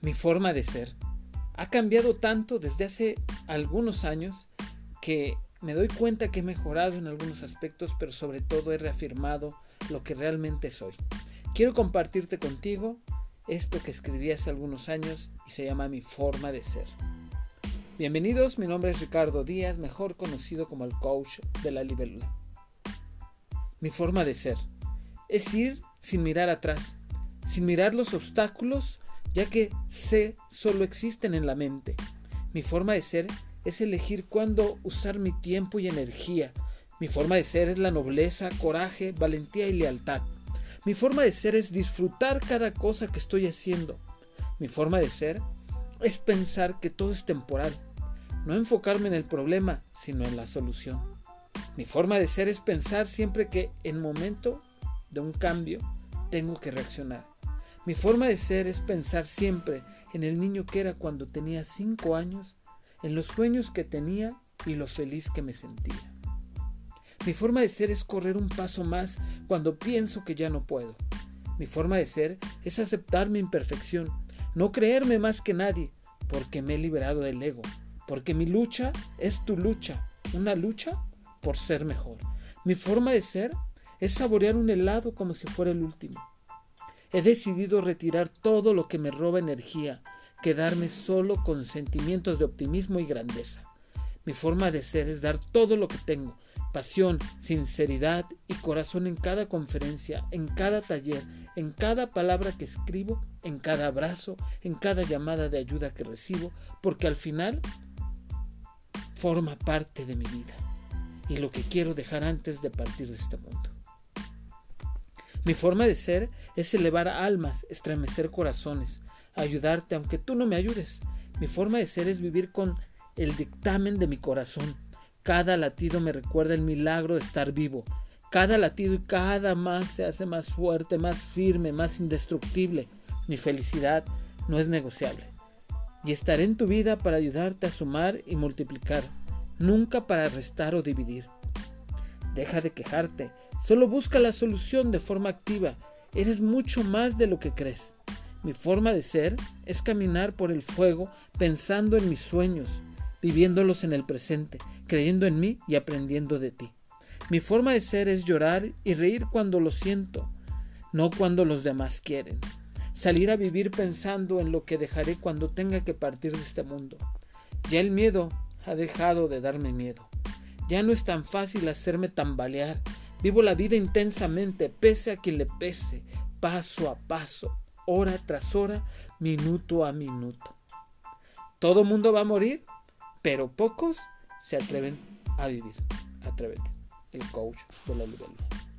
mi forma de ser ha cambiado tanto desde hace algunos años que me doy cuenta que he mejorado en algunos aspectos, pero sobre todo he reafirmado lo que realmente soy. Quiero compartirte contigo esto que escribí hace algunos años y se llama Mi forma de ser. Bienvenidos, mi nombre es Ricardo Díaz, mejor conocido como el coach de la libélula. Mi forma de ser es ir sin mirar atrás, sin mirar los obstáculos, ya que sé solo existen en la mente. Mi forma de ser es elegir cuándo usar mi tiempo y energía. Mi forma de ser es la nobleza, coraje, valentía y lealtad. Mi forma de ser es disfrutar cada cosa que estoy haciendo. Mi forma de ser es pensar que todo es temporal. No enfocarme en el problema, sino en la solución. Mi forma de ser es pensar siempre que en momento de un cambio tengo que reaccionar. Mi forma de ser es pensar siempre en el niño que era cuando tenía 5 años, en los sueños que tenía y lo feliz que me sentía. Mi forma de ser es correr un paso más cuando pienso que ya no puedo. Mi forma de ser es aceptar mi imperfección, no creerme más que nadie, porque me he liberado del ego, porque mi lucha es tu lucha, una lucha por ser mejor. Mi forma de ser es saborear un helado como si fuera el último. He decidido retirar todo lo que me roba energía, quedarme solo con sentimientos de optimismo y grandeza. Mi forma de ser es dar todo lo que tengo, pasión, sinceridad y corazón en cada conferencia, en cada taller, en cada palabra que escribo, en cada abrazo, en cada llamada de ayuda que recibo, porque al final forma parte de mi vida y lo que quiero dejar antes de partir de este mundo. Mi forma de ser es elevar almas, estremecer corazones, ayudarte aunque tú no me ayudes. Mi forma de ser es vivir con el dictamen de mi corazón. Cada latido me recuerda el milagro de estar vivo. Cada latido y cada más se hace más fuerte, más firme, más indestructible. Mi felicidad no es negociable. Y estaré en tu vida para ayudarte a sumar y multiplicar, nunca para restar o dividir. Deja de quejarte, solo busca la solución de forma activa. Eres mucho más de lo que crees. Mi forma de ser es caminar por el fuego pensando en mis sueños, viviéndolos en el presente, creyendo en mí y aprendiendo de ti. Mi forma de ser es llorar y reír cuando lo siento, no cuando los demás quieren. Salir a vivir pensando en lo que dejaré cuando tenga que partir de este mundo. Ya el miedo ha dejado de darme miedo. Ya no es tan fácil hacerme tambalear. Vivo la vida intensamente, pese a quien le pese, paso a paso, hora tras hora, minuto a minuto. Todo mundo va a morir, pero pocos se atreven a vivir. Atrévete, el coach de la libélula.